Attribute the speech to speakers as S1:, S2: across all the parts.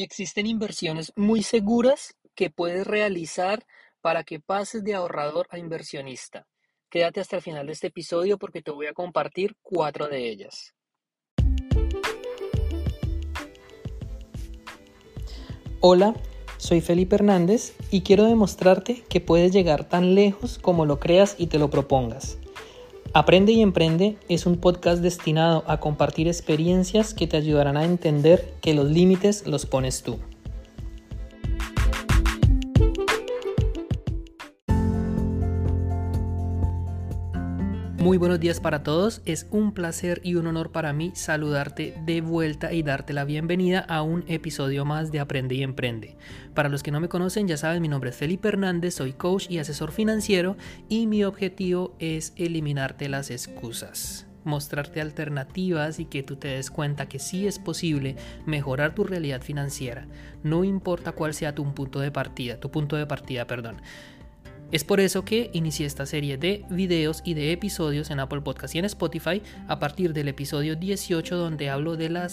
S1: Existen inversiones muy seguras que puedes realizar para que pases de ahorrador a inversionista. Quédate hasta el final de este episodio porque te voy a compartir cuatro de ellas. Hola, soy Felipe Hernández y quiero demostrarte que puedes llegar tan lejos como lo creas y te lo propongas. Aprende y Emprende es un podcast destinado a compartir experiencias que te ayudarán a entender que los límites los pones tú. Muy buenos días para todos, es un placer y un honor para mí saludarte de vuelta y darte la bienvenida a un episodio más de Aprende y Emprende. Para los que no me conocen, ya saben, mi nombre es Felipe Hernández, soy coach y asesor financiero y mi objetivo es eliminarte las excusas mostrarte alternativas y que tú te des cuenta que sí es posible mejorar tu realidad financiera, no importa cuál sea tu punto de partida, tu punto de partida, perdón. Es por eso que inicié esta serie de videos y de episodios en Apple Podcast y en Spotify a partir del episodio 18 donde hablo de la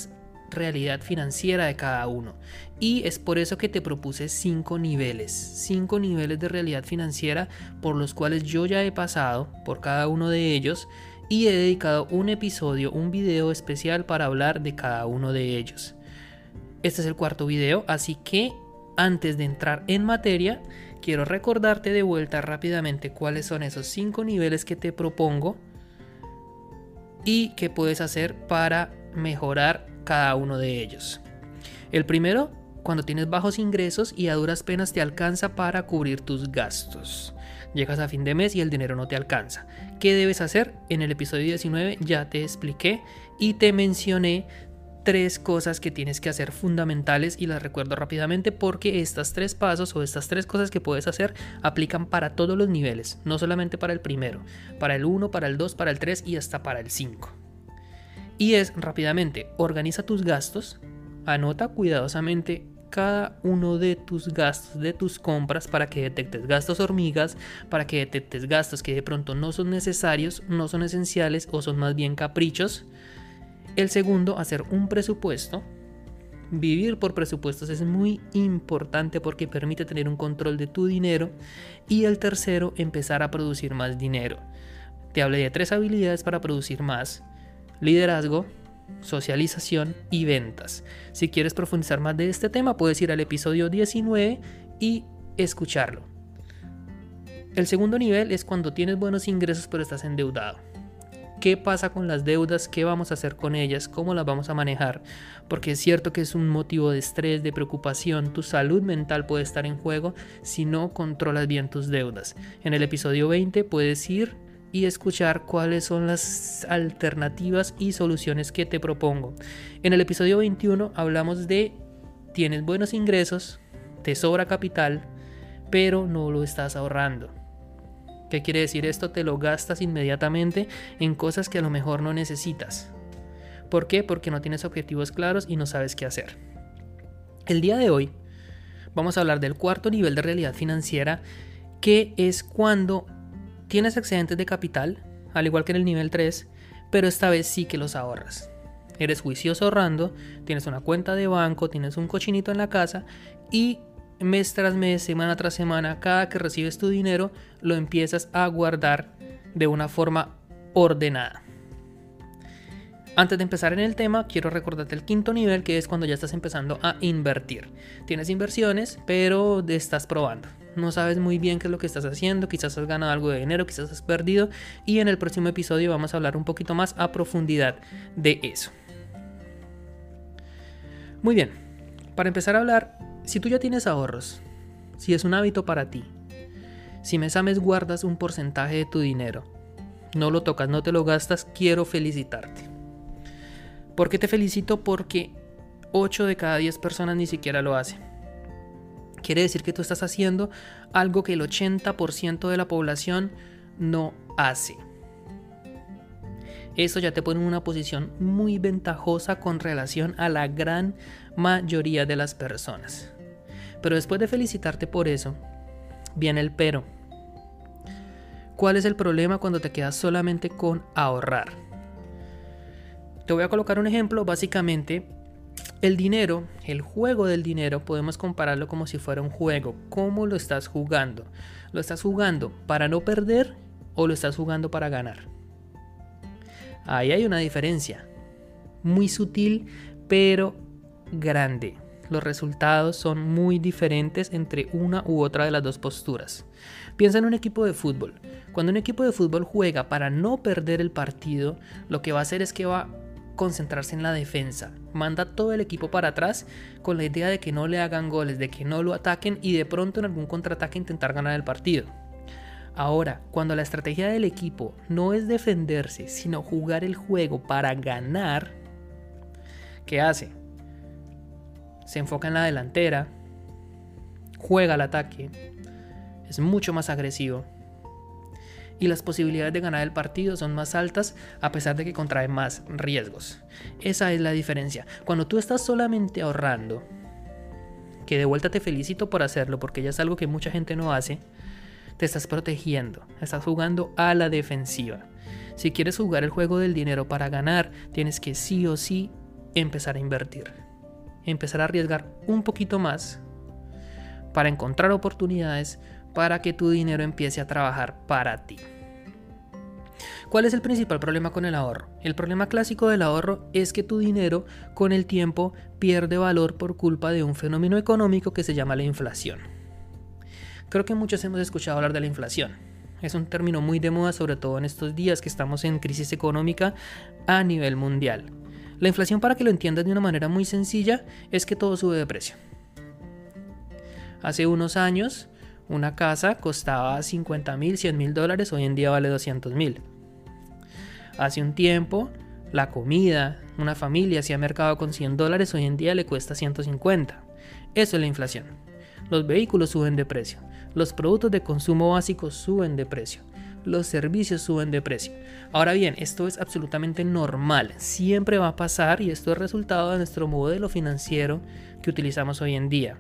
S1: realidad financiera de cada uno. Y es por eso que te propuse cinco niveles, cinco niveles de realidad financiera por los cuales yo ya he pasado por cada uno de ellos y he dedicado un episodio, un video especial para hablar de cada uno de ellos. Este es el cuarto video, así que antes de entrar en materia, quiero recordarte de vuelta rápidamente cuáles son esos cinco niveles que te propongo y qué puedes hacer para mejorar cada uno de ellos. El primero, cuando tienes bajos ingresos y a duras penas te alcanza para cubrir tus gastos. Llegas a fin de mes y el dinero no te alcanza. ¿Qué debes hacer? En el episodio 19 ya te expliqué y te mencioné tres cosas que tienes que hacer fundamentales y las recuerdo rápidamente porque estas tres pasos o estas tres cosas que puedes hacer aplican para todos los niveles, no solamente para el primero, para el 1, para el 2, para el 3 y hasta para el 5. Y es rápidamente, organiza tus gastos, anota cuidadosamente cada uno de tus gastos, de tus compras, para que detectes gastos hormigas, para que detectes gastos que de pronto no son necesarios, no son esenciales o son más bien caprichos el segundo, hacer un presupuesto. Vivir por presupuestos es muy importante porque permite tener un control de tu dinero. Y el tercero, empezar a producir más dinero. Te hablé de tres habilidades para producir más. Liderazgo, socialización y ventas. Si quieres profundizar más de este tema, puedes ir al episodio 19 y escucharlo. El segundo nivel es cuando tienes buenos ingresos pero estás endeudado qué pasa con las deudas, qué vamos a hacer con ellas, cómo las vamos a manejar, porque es cierto que es un motivo de estrés, de preocupación, tu salud mental puede estar en juego si no controlas bien tus deudas. En el episodio 20 puedes ir y escuchar cuáles son las alternativas y soluciones que te propongo. En el episodio 21 hablamos de tienes buenos ingresos, te sobra capital, pero no lo estás ahorrando. ¿Qué quiere decir esto? Te lo gastas inmediatamente en cosas que a lo mejor no necesitas. ¿Por qué? Porque no tienes objetivos claros y no sabes qué hacer. El día de hoy vamos a hablar del cuarto nivel de realidad financiera, que es cuando tienes excedentes de capital, al igual que en el nivel 3, pero esta vez sí que los ahorras. Eres juicioso ahorrando, tienes una cuenta de banco, tienes un cochinito en la casa y mes tras mes, semana tras semana, cada que recibes tu dinero, lo empiezas a guardar de una forma ordenada. Antes de empezar en el tema, quiero recordarte el quinto nivel, que es cuando ya estás empezando a invertir. Tienes inversiones, pero estás probando. No sabes muy bien qué es lo que estás haciendo, quizás has ganado algo de dinero, quizás has perdido, y en el próximo episodio vamos a hablar un poquito más a profundidad de eso. Muy bien, para empezar a hablar, si tú ya tienes ahorros, si es un hábito para ti, si mes a mes guardas un porcentaje de tu dinero, no lo tocas, no te lo gastas, quiero felicitarte. ¿Por qué te felicito? Porque 8 de cada 10 personas ni siquiera lo hacen. Quiere decir que tú estás haciendo algo que el 80% de la población no hace. Eso ya te pone en una posición muy ventajosa con relación a la gran mayoría de las personas. Pero después de felicitarte por eso, viene el pero. ¿Cuál es el problema cuando te quedas solamente con ahorrar? Te voy a colocar un ejemplo. Básicamente, El dinero, el juego del dinero, podemos compararlo como si fuera un juego. ¿Cómo lo estás jugando? ¿Lo estás jugando para no perder o lo estás jugando para ganar? Ahí hay una diferencia. Muy sutil, pero grande. Los resultados son muy diferentes entre una u otra de las dos posturas. Piensa en un equipo de fútbol. Cuando un equipo de fútbol juega para no perder el partido, lo que va a hacer es que va a concentrarse en la defensa. Manda todo el equipo para atrás con la idea de que no le hagan goles, de que no lo ataquen y de pronto en algún contraataque intentar ganar el partido. Ahora, cuando la estrategia del equipo no es defenderse, sino jugar el juego para ganar, ¿qué hace? Se enfoca en la delantera, juega al ataque, es mucho más agresivo y las posibilidades de ganar el partido son más altas a pesar de que contrae más riesgos. Esa es la diferencia. Cuando tú estás solamente ahorrando, que de vuelta te felicito por hacerlo porque ya es algo que mucha gente no hace, te estás protegiendo, estás jugando a la defensiva. Si quieres jugar el juego del dinero para ganar, tienes que sí o sí empezar a invertir. Empezar a arriesgar un poquito más para encontrar oportunidades para que tu dinero empiece a trabajar para ti. ¿Cuál es el principal problema con el ahorro? El problema clásico del ahorro es que tu dinero con el tiempo pierde valor por culpa de un fenómeno económico que se llama la inflación. Creo que muchos hemos escuchado hablar de la inflación. Es un término muy de moda, sobre todo en estos días que estamos en crisis económica a nivel mundial. La inflación, para que lo entiendas de una manera muy sencilla, es que todo sube de precio. Hace unos años, una casa costaba 50 mil, 100 mil dólares, hoy en día vale 200 mil. Hace un tiempo, la comida, una familia hacía mercado con 100 dólares, hoy en día le cuesta 150. Eso es la inflación. Los vehículos suben de precio. Los productos de consumo básicos suben de precio. Los servicios suben de precio. Ahora bien, esto es absolutamente normal. Siempre va a pasar y esto es resultado de nuestro modelo financiero que utilizamos hoy en día.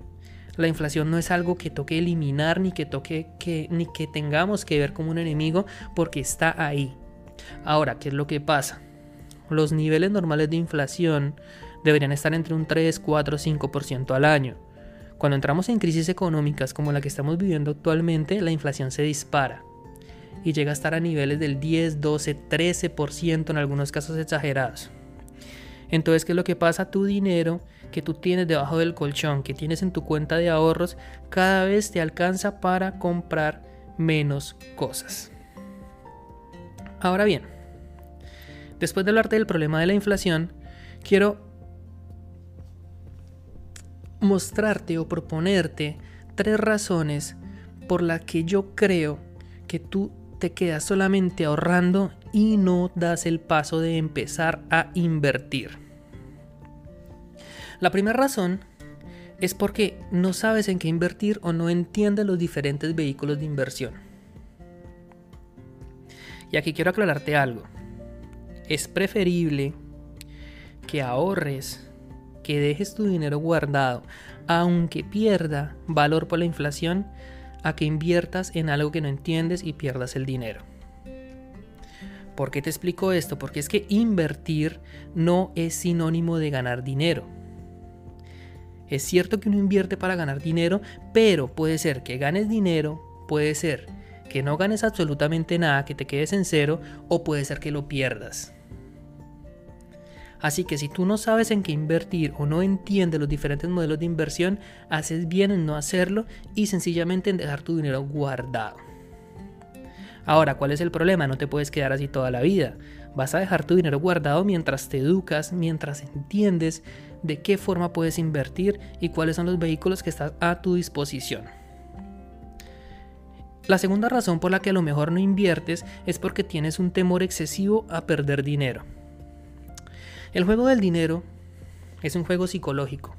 S1: La inflación no es algo que toque eliminar ni que toque que ni que tengamos que ver como un enemigo porque está ahí. Ahora, ¿qué es lo que pasa? Los niveles normales de inflación deberían estar entre un 3, 4, 5% al año. Cuando entramos en crisis económicas como la que estamos viviendo actualmente, la inflación se dispara y llega a estar a niveles del 10, 12, 13% en algunos casos exagerados. Entonces, ¿qué es lo que pasa? Tu dinero que tú tienes debajo del colchón, que tienes en tu cuenta de ahorros, cada vez te alcanza para comprar menos cosas. Ahora bien, después de hablarte del problema de la inflación, quiero mostrarte o proponerte tres razones por las que yo creo que tú te quedas solamente ahorrando y no das el paso de empezar a invertir. La primera razón es porque no sabes en qué invertir o no entiendes los diferentes vehículos de inversión. Y aquí quiero aclararte algo. Es preferible que ahorres que dejes tu dinero guardado, aunque pierda valor por la inflación, a que inviertas en algo que no entiendes y pierdas el dinero. ¿Por qué te explico esto? Porque es que invertir no es sinónimo de ganar dinero. Es cierto que uno invierte para ganar dinero, pero puede ser que ganes dinero, puede ser que no ganes absolutamente nada, que te quedes en cero, o puede ser que lo pierdas. Así que si tú no sabes en qué invertir o no entiendes los diferentes modelos de inversión, haces bien en no hacerlo y sencillamente en dejar tu dinero guardado. Ahora, ¿cuál es el problema? No te puedes quedar así toda la vida. Vas a dejar tu dinero guardado mientras te educas, mientras entiendes de qué forma puedes invertir y cuáles son los vehículos que están a tu disposición. La segunda razón por la que a lo mejor no inviertes es porque tienes un temor excesivo a perder dinero. El juego del dinero es un juego psicológico,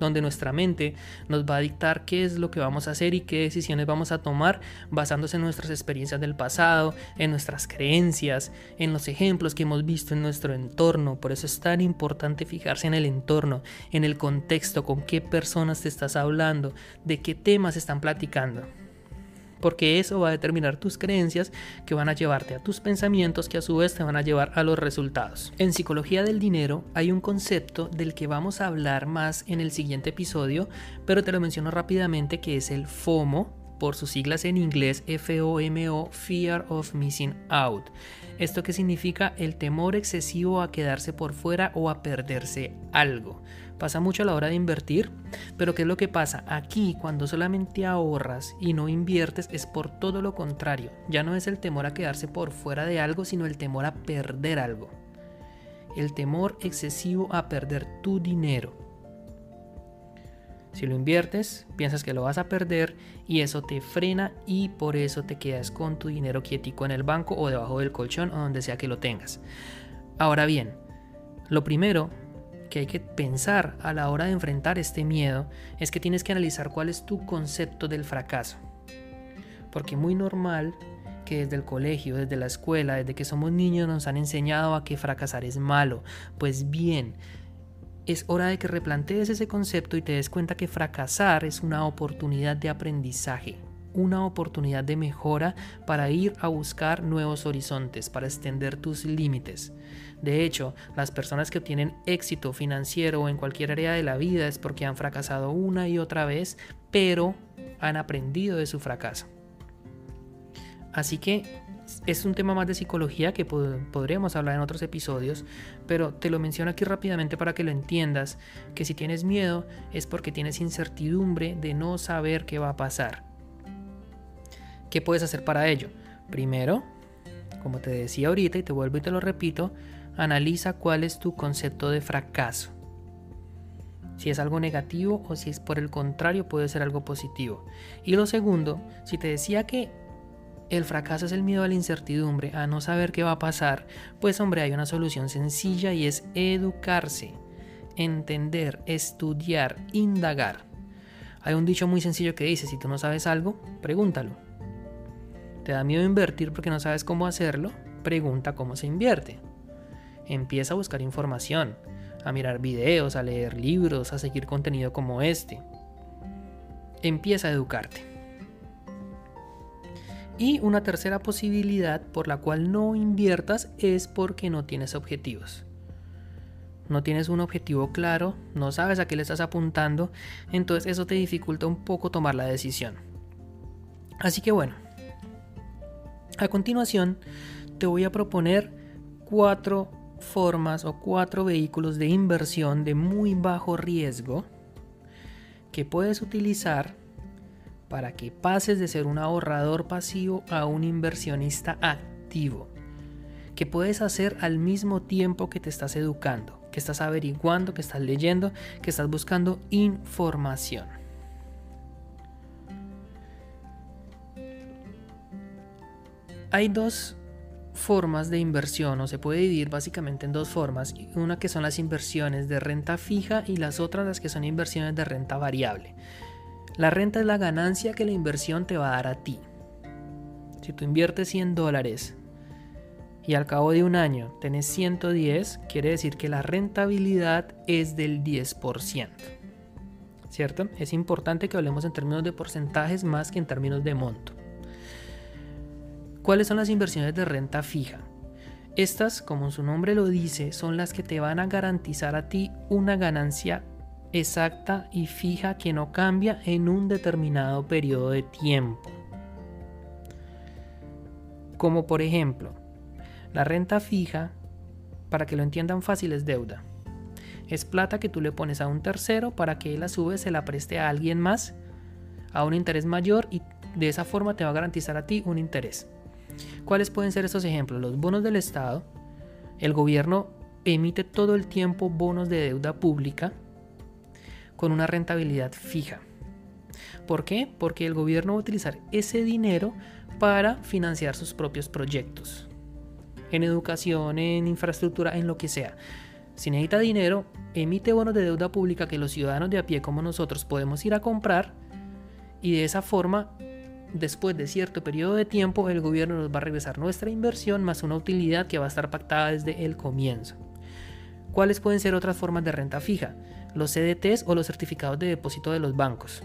S1: donde nuestra mente nos va a dictar qué es lo que vamos a hacer y qué decisiones vamos a tomar basándose en nuestras experiencias del pasado, en nuestras creencias, en los ejemplos que hemos visto en nuestro entorno. Por eso es tan importante fijarse en el entorno, en el contexto, con qué personas te estás hablando, de qué temas están platicando. Porque eso va a determinar tus creencias que van a llevarte a tus pensamientos que a su vez te van a llevar a los resultados. En psicología del dinero hay un concepto del que vamos a hablar más en el siguiente episodio, pero te lo menciono rápidamente que es el FOMO, por sus siglas en inglés FOMO, Fear of Missing Out. Esto que significa el temor excesivo a quedarse por fuera o a perderse algo. Pasa mucho a la hora de invertir, pero ¿qué es lo que pasa? Aquí cuando solamente ahorras y no inviertes es por todo lo contrario. Ya no es el temor a quedarse por fuera de algo, sino el temor a perder algo. El temor excesivo a perder tu dinero. Si lo inviertes, piensas que lo vas a perder y eso te frena y por eso te quedas con tu dinero quietico en el banco o debajo del colchón o donde sea que lo tengas. Ahora bien, lo primero que hay que pensar a la hora de enfrentar este miedo es que tienes que analizar cuál es tu concepto del fracaso. Porque muy normal que desde el colegio, desde la escuela, desde que somos niños nos han enseñado a que fracasar es malo. Pues bien, es hora de que replantees ese concepto y te des cuenta que fracasar es una oportunidad de aprendizaje una oportunidad de mejora para ir a buscar nuevos horizontes, para extender tus límites. De hecho, las personas que obtienen éxito financiero o en cualquier área de la vida es porque han fracasado una y otra vez, pero han aprendido de su fracaso. Así que es un tema más de psicología que podríamos hablar en otros episodios, pero te lo menciono aquí rápidamente para que lo entiendas, que si tienes miedo es porque tienes incertidumbre de no saber qué va a pasar. ¿Qué puedes hacer para ello? Primero, como te decía ahorita y te vuelvo y te lo repito, analiza cuál es tu concepto de fracaso. Si es algo negativo o si es por el contrario puede ser algo positivo. Y lo segundo, si te decía que el fracaso es el miedo a la incertidumbre, a no saber qué va a pasar, pues hombre, hay una solución sencilla y es educarse, entender, estudiar, indagar. Hay un dicho muy sencillo que dice, si tú no sabes algo, pregúntalo. ¿Te da miedo invertir porque no sabes cómo hacerlo? Pregunta cómo se invierte. Empieza a buscar información, a mirar videos, a leer libros, a seguir contenido como este. Empieza a educarte. Y una tercera posibilidad por la cual no inviertas es porque no tienes objetivos. No tienes un objetivo claro, no sabes a qué le estás apuntando, entonces eso te dificulta un poco tomar la decisión. Así que bueno, a continuación, te voy a proponer cuatro formas o cuatro vehículos de inversión de muy bajo riesgo que puedes utilizar para que pases de ser un ahorrador pasivo a un inversionista activo. Que puedes hacer al mismo tiempo que te estás educando, que estás averiguando, que estás leyendo, que estás buscando información. Hay dos formas de inversión o se puede dividir básicamente en dos formas. Una que son las inversiones de renta fija y las otras las que son inversiones de renta variable. La renta es la ganancia que la inversión te va a dar a ti. Si tú inviertes 100 dólares y al cabo de un año tenés 110, quiere decir que la rentabilidad es del 10%. ¿Cierto? Es importante que hablemos en términos de porcentajes más que en términos de monto. ¿Cuáles son las inversiones de renta fija? Estas, como su nombre lo dice, son las que te van a garantizar a ti una ganancia exacta y fija que no cambia en un determinado periodo de tiempo. Como por ejemplo, la renta fija, para que lo entiendan fácil, es deuda. Es plata que tú le pones a un tercero para que él a su vez se la preste a alguien más a un interés mayor y de esa forma te va a garantizar a ti un interés. ¿Cuáles pueden ser estos ejemplos? Los bonos del Estado. El gobierno emite todo el tiempo bonos de deuda pública con una rentabilidad fija. ¿Por qué? Porque el gobierno va a utilizar ese dinero para financiar sus propios proyectos. En educación, en infraestructura, en lo que sea. Si necesita dinero, emite bonos de deuda pública que los ciudadanos de a pie como nosotros podemos ir a comprar y de esa forma después de cierto periodo de tiempo el gobierno nos va a regresar nuestra inversión más una utilidad que va a estar pactada desde el comienzo. ¿Cuáles pueden ser otras formas de renta fija? Los CDTs o los certificados de depósito de los bancos.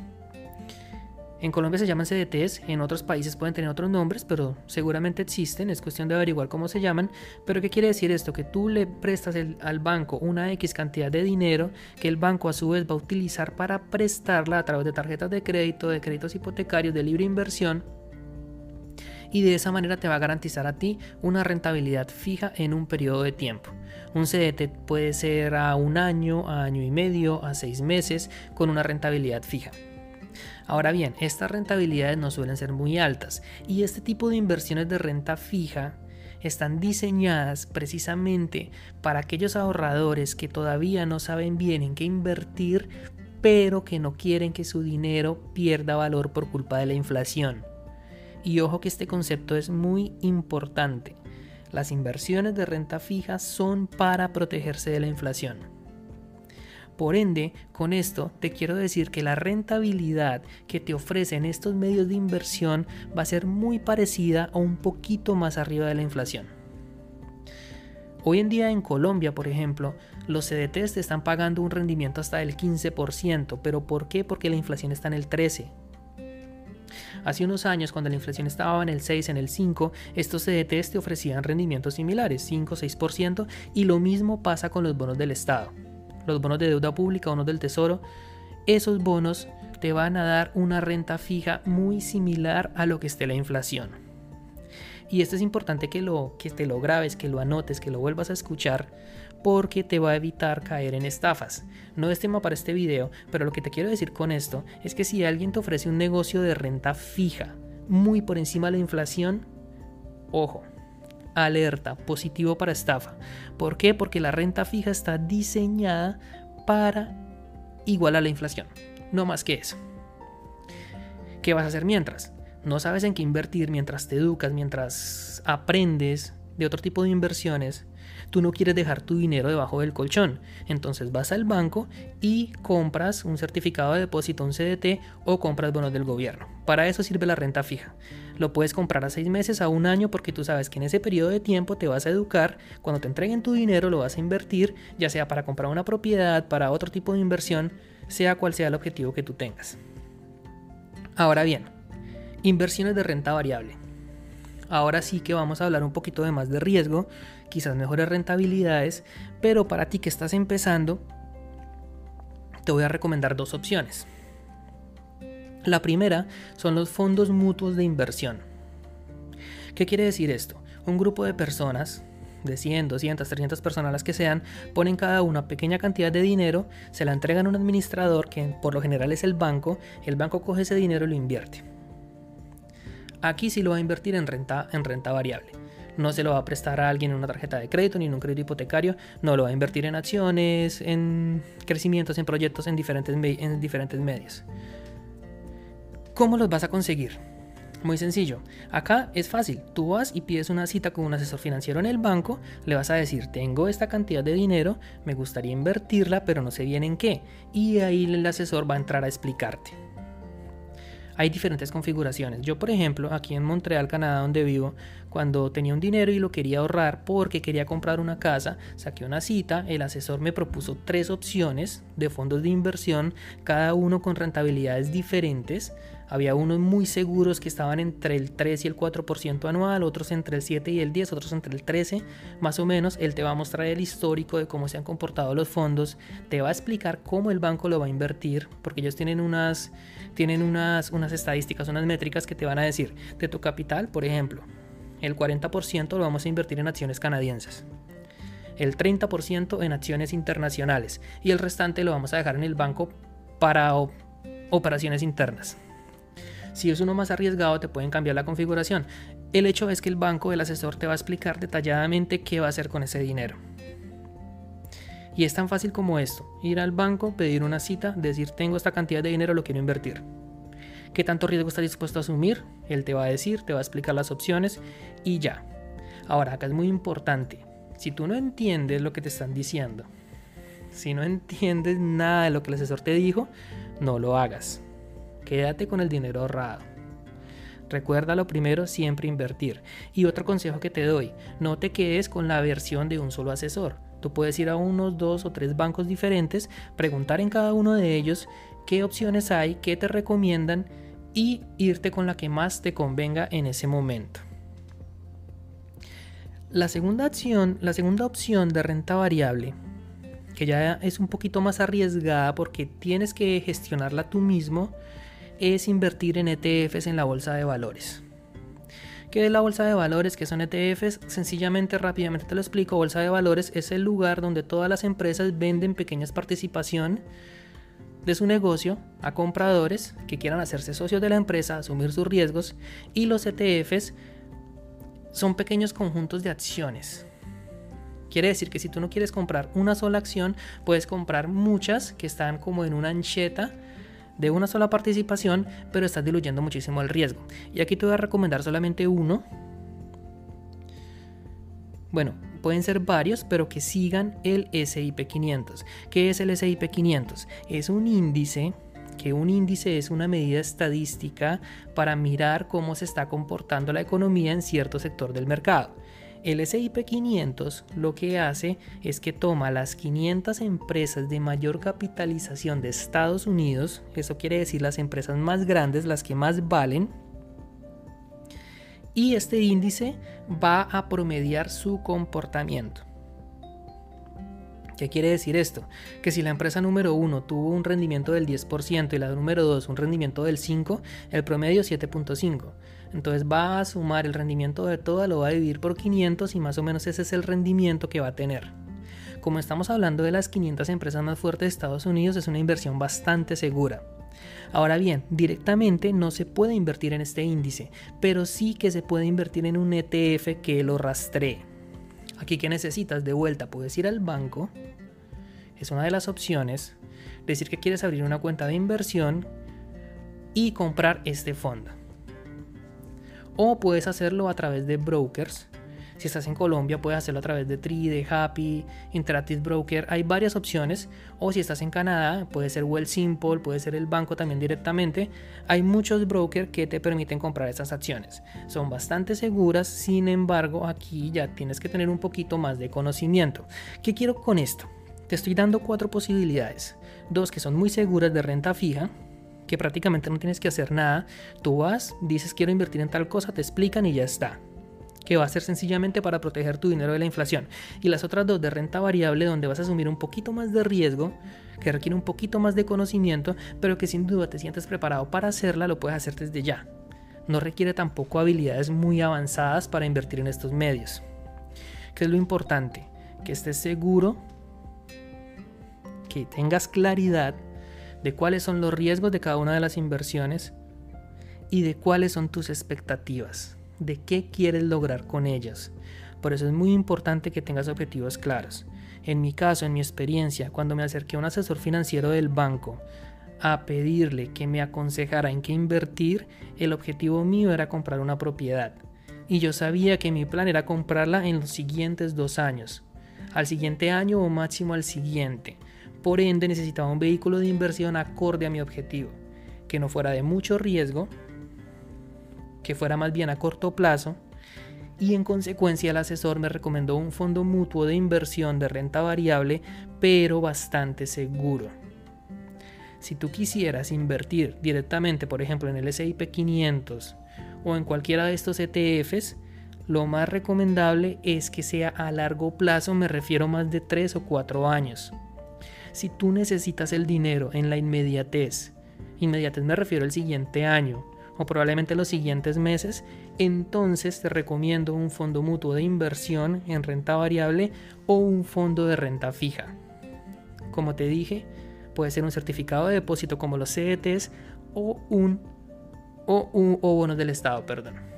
S1: En Colombia se llaman CDTs, en otros países pueden tener otros nombres, pero seguramente existen, es cuestión de averiguar cómo se llaman. Pero ¿qué quiere decir esto? Que tú le prestas al banco una X cantidad de dinero que el banco a su vez va a utilizar para prestarla a través de tarjetas de crédito, de créditos hipotecarios, de libre inversión. Y de esa manera te va a garantizar a ti una rentabilidad fija en un periodo de tiempo. Un CDT puede ser a un año, a año y medio, a seis meses, con una rentabilidad fija. Ahora bien, estas rentabilidades no suelen ser muy altas y este tipo de inversiones de renta fija están diseñadas precisamente para aquellos ahorradores que todavía no saben bien en qué invertir, pero que no quieren que su dinero pierda valor por culpa de la inflación. Y ojo que este concepto es muy importante. Las inversiones de renta fija son para protegerse de la inflación. Por ende, con esto te quiero decir que la rentabilidad que te ofrecen estos medios de inversión va a ser muy parecida o un poquito más arriba de la inflación. Hoy en día en Colombia, por ejemplo, los CDTs te están pagando un rendimiento hasta del 15%, pero ¿por qué? Porque la inflación está en el 13%. Hace unos años, cuando la inflación estaba en el 6, en el 5, estos CDTs te ofrecían rendimientos similares, 5 6%, y lo mismo pasa con los bonos del Estado los bonos de deuda pública, bonos del tesoro, esos bonos te van a dar una renta fija muy similar a lo que esté la inflación. Y esto es importante que, lo, que te lo grabes, que lo anotes, que lo vuelvas a escuchar, porque te va a evitar caer en estafas. No es tema para este video, pero lo que te quiero decir con esto es que si alguien te ofrece un negocio de renta fija muy por encima de la inflación, ojo, alerta, positivo para estafa. ¿Por qué? Porque la renta fija está diseñada para igualar la inflación. No más que eso. ¿Qué vas a hacer mientras? No sabes en qué invertir mientras te educas, mientras aprendes de otro tipo de inversiones tú no quieres dejar tu dinero debajo del colchón. Entonces vas al banco y compras un certificado de depósito, un CDT o compras bonos del gobierno. Para eso sirve la renta fija. Lo puedes comprar a seis meses, a un año, porque tú sabes que en ese periodo de tiempo te vas a educar. Cuando te entreguen tu dinero lo vas a invertir, ya sea para comprar una propiedad, para otro tipo de inversión, sea cual sea el objetivo que tú tengas. Ahora bien, inversiones de renta variable. Ahora sí que vamos a hablar un poquito de más de riesgo, quizás mejores rentabilidades, pero para ti que estás empezando, te voy a recomendar dos opciones. La primera son los fondos mutuos de inversión. ¿Qué quiere decir esto? Un grupo de personas, de 100, 200, 300 personas las que sean, ponen cada una pequeña cantidad de dinero, se la entregan a un administrador que por lo general es el banco, el banco coge ese dinero y lo invierte. Aquí sí lo va a invertir en renta, en renta variable. No se lo va a prestar a alguien en una tarjeta de crédito ni en un crédito hipotecario. No lo va a invertir en acciones, en crecimientos, en proyectos, en diferentes, en diferentes medios. ¿Cómo los vas a conseguir? Muy sencillo. Acá es fácil. Tú vas y pides una cita con un asesor financiero en el banco. Le vas a decir, tengo esta cantidad de dinero, me gustaría invertirla, pero no sé bien en qué. Y ahí el asesor va a entrar a explicarte hay diferentes configuraciones. Yo, por ejemplo, aquí en Montreal, Canadá, donde vivo, cuando tenía un dinero y lo quería ahorrar porque quería comprar una casa, saqué una cita, el asesor me propuso tres opciones de fondos de inversión, cada uno con rentabilidades diferentes. Había unos muy seguros que estaban entre el 3 y el 4% anual, otros entre el 7 y el 10, otros entre el 13, más o menos. Él te va a mostrar el histórico de cómo se han comportado los fondos, te va a explicar cómo el banco lo va a invertir, porque ellos tienen unas, tienen unas, unas estadísticas, unas métricas que te van a decir de tu capital, por ejemplo, el 40% lo vamos a invertir en acciones canadienses el 30% en acciones internacionales y el restante lo vamos a dejar en el banco para operaciones internas. Si es uno más arriesgado, te pueden cambiar la configuración. El hecho es que el banco, el asesor, te va a explicar detalladamente qué va a hacer con ese dinero. Y es tan fácil como esto, ir al banco, pedir una cita, decir tengo esta cantidad de dinero, lo quiero invertir. ¿Qué tanto riesgo estás dispuesto a asumir? Él te va a decir, te va a explicar las opciones y ya. Ahora, acá es muy importante. Si tú no entiendes lo que te están diciendo, si no entiendes nada de lo que el asesor te dijo, no lo hagas. Quédate con el dinero ahorrado. Recuerda lo primero, siempre invertir. Y otro consejo que te doy, no te quedes con la versión de un solo asesor. Tú puedes ir a unos dos o tres bancos diferentes, preguntar en cada uno de ellos qué opciones hay, qué te recomiendan y irte con la que más te convenga en ese momento. La segunda opción, la segunda opción de renta variable, que ya es un poquito más arriesgada porque tienes que gestionarla tú mismo, es invertir en ETFs en la bolsa de valores. ¿Qué es la bolsa de valores? ¿Qué son ETFs? Sencillamente, rápidamente te lo explico. Bolsa de valores es el lugar donde todas las empresas venden pequeñas participación de su negocio a compradores que quieran hacerse socios de la empresa, asumir sus riesgos y los ETFs son pequeños conjuntos de acciones. Quiere decir que si tú no quieres comprar una sola acción, puedes comprar muchas que están como en una ancheta de una sola participación, pero estás diluyendo muchísimo el riesgo. Y aquí te voy a recomendar solamente uno. Bueno, pueden ser varios, pero que sigan el SIP 500. ¿Qué es el SIP 500? Es un índice que un índice es una medida estadística para mirar cómo se está comportando la economía en cierto sector del mercado. El SIP 500 lo que hace es que toma las 500 empresas de mayor capitalización de Estados Unidos, eso quiere decir las empresas más grandes, las que más valen, y este índice va a promediar su comportamiento. ¿Qué quiere decir esto? Que si la empresa número 1 tuvo un rendimiento del 10% y la número 2 un rendimiento del 5%, el promedio 7.5%. Entonces va a sumar el rendimiento de toda, lo va a dividir por 500 y más o menos ese es el rendimiento que va a tener. Como estamos hablando de las 500 empresas más fuertes de Estados Unidos, es una inversión bastante segura. Ahora bien, directamente no se puede invertir en este índice, pero sí que se puede invertir en un ETF que lo rastree. Aquí que necesitas de vuelta, puedes ir al banco, es una de las opciones, decir que quieres abrir una cuenta de inversión y comprar este fondo. O puedes hacerlo a través de brokers si estás en Colombia, puedes hacerlo a través de Tride, Happy, Interactive Broker. Hay varias opciones. O si estás en Canadá, puede ser Well Simple, puede ser el banco también directamente. Hay muchos brokers que te permiten comprar estas acciones. Son bastante seguras, sin embargo, aquí ya tienes que tener un poquito más de conocimiento. ¿Qué quiero con esto? Te estoy dando cuatro posibilidades. Dos que son muy seguras de renta fija, que prácticamente no tienes que hacer nada. Tú vas, dices quiero invertir en tal cosa, te explican y ya está que va a ser sencillamente para proteger tu dinero de la inflación. Y las otras dos de renta variable, donde vas a asumir un poquito más de riesgo, que requiere un poquito más de conocimiento, pero que sin duda te sientes preparado para hacerla, lo puedes hacer desde ya. No requiere tampoco habilidades muy avanzadas para invertir en estos medios. ¿Qué es lo importante? Que estés seguro, que tengas claridad de cuáles son los riesgos de cada una de las inversiones y de cuáles son tus expectativas de qué quieres lograr con ellas. Por eso es muy importante que tengas objetivos claros. En mi caso, en mi experiencia, cuando me acerqué a un asesor financiero del banco a pedirle que me aconsejara en qué invertir, el objetivo mío era comprar una propiedad. Y yo sabía que mi plan era comprarla en los siguientes dos años, al siguiente año o máximo al siguiente. Por ende necesitaba un vehículo de inversión acorde a mi objetivo, que no fuera de mucho riesgo, que fuera más bien a corto plazo y en consecuencia el asesor me recomendó un fondo mutuo de inversión de renta variable pero bastante seguro. Si tú quisieras invertir directamente, por ejemplo, en el SIP 500 o en cualquiera de estos ETFs, lo más recomendable es que sea a largo plazo, me refiero más de 3 o 4 años. Si tú necesitas el dinero en la inmediatez, inmediatez me refiero al siguiente año, o probablemente los siguientes meses, entonces te recomiendo un fondo mutuo de inversión en renta variable o un fondo de renta fija. Como te dije, puede ser un certificado de depósito como los CETs o un o, un, o bonos del Estado, perdón.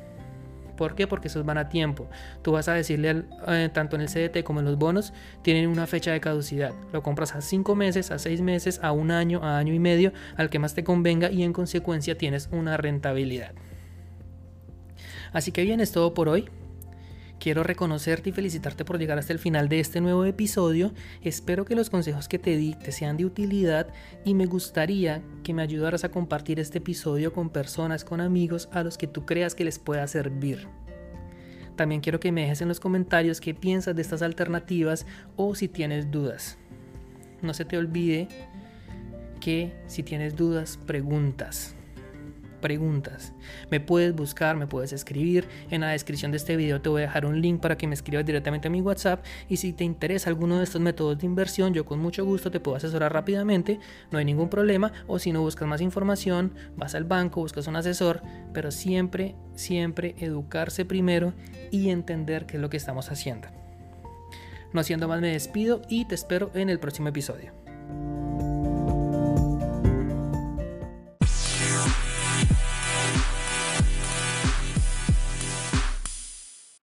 S1: ¿Por qué? Porque esos van a tiempo. Tú vas a decirle, eh, tanto en el CDT como en los bonos, tienen una fecha de caducidad. Lo compras a 5 meses, a 6 meses, a un año, a año y medio, al que más te convenga y en consecuencia tienes una rentabilidad. Así que bien, es todo por hoy. Quiero reconocerte y felicitarte por llegar hasta el final de este nuevo episodio. Espero que los consejos que te di te sean de utilidad y me gustaría que me ayudaras a compartir este episodio con personas, con amigos a los que tú creas que les pueda servir. También quiero que me dejes en los comentarios qué piensas de estas alternativas o si tienes dudas. No se te olvide que si tienes dudas, preguntas. Preguntas. Me puedes buscar, me puedes escribir. En la descripción de este video te voy a dejar un link para que me escribas directamente a mi WhatsApp. Y si te interesa alguno de estos métodos de inversión, yo con mucho gusto te puedo asesorar rápidamente. No hay ningún problema. O si no buscas más información, vas al banco, buscas un asesor. Pero siempre, siempre educarse primero y entender qué es lo que estamos haciendo. No haciendo más me despido y te espero en el próximo episodio.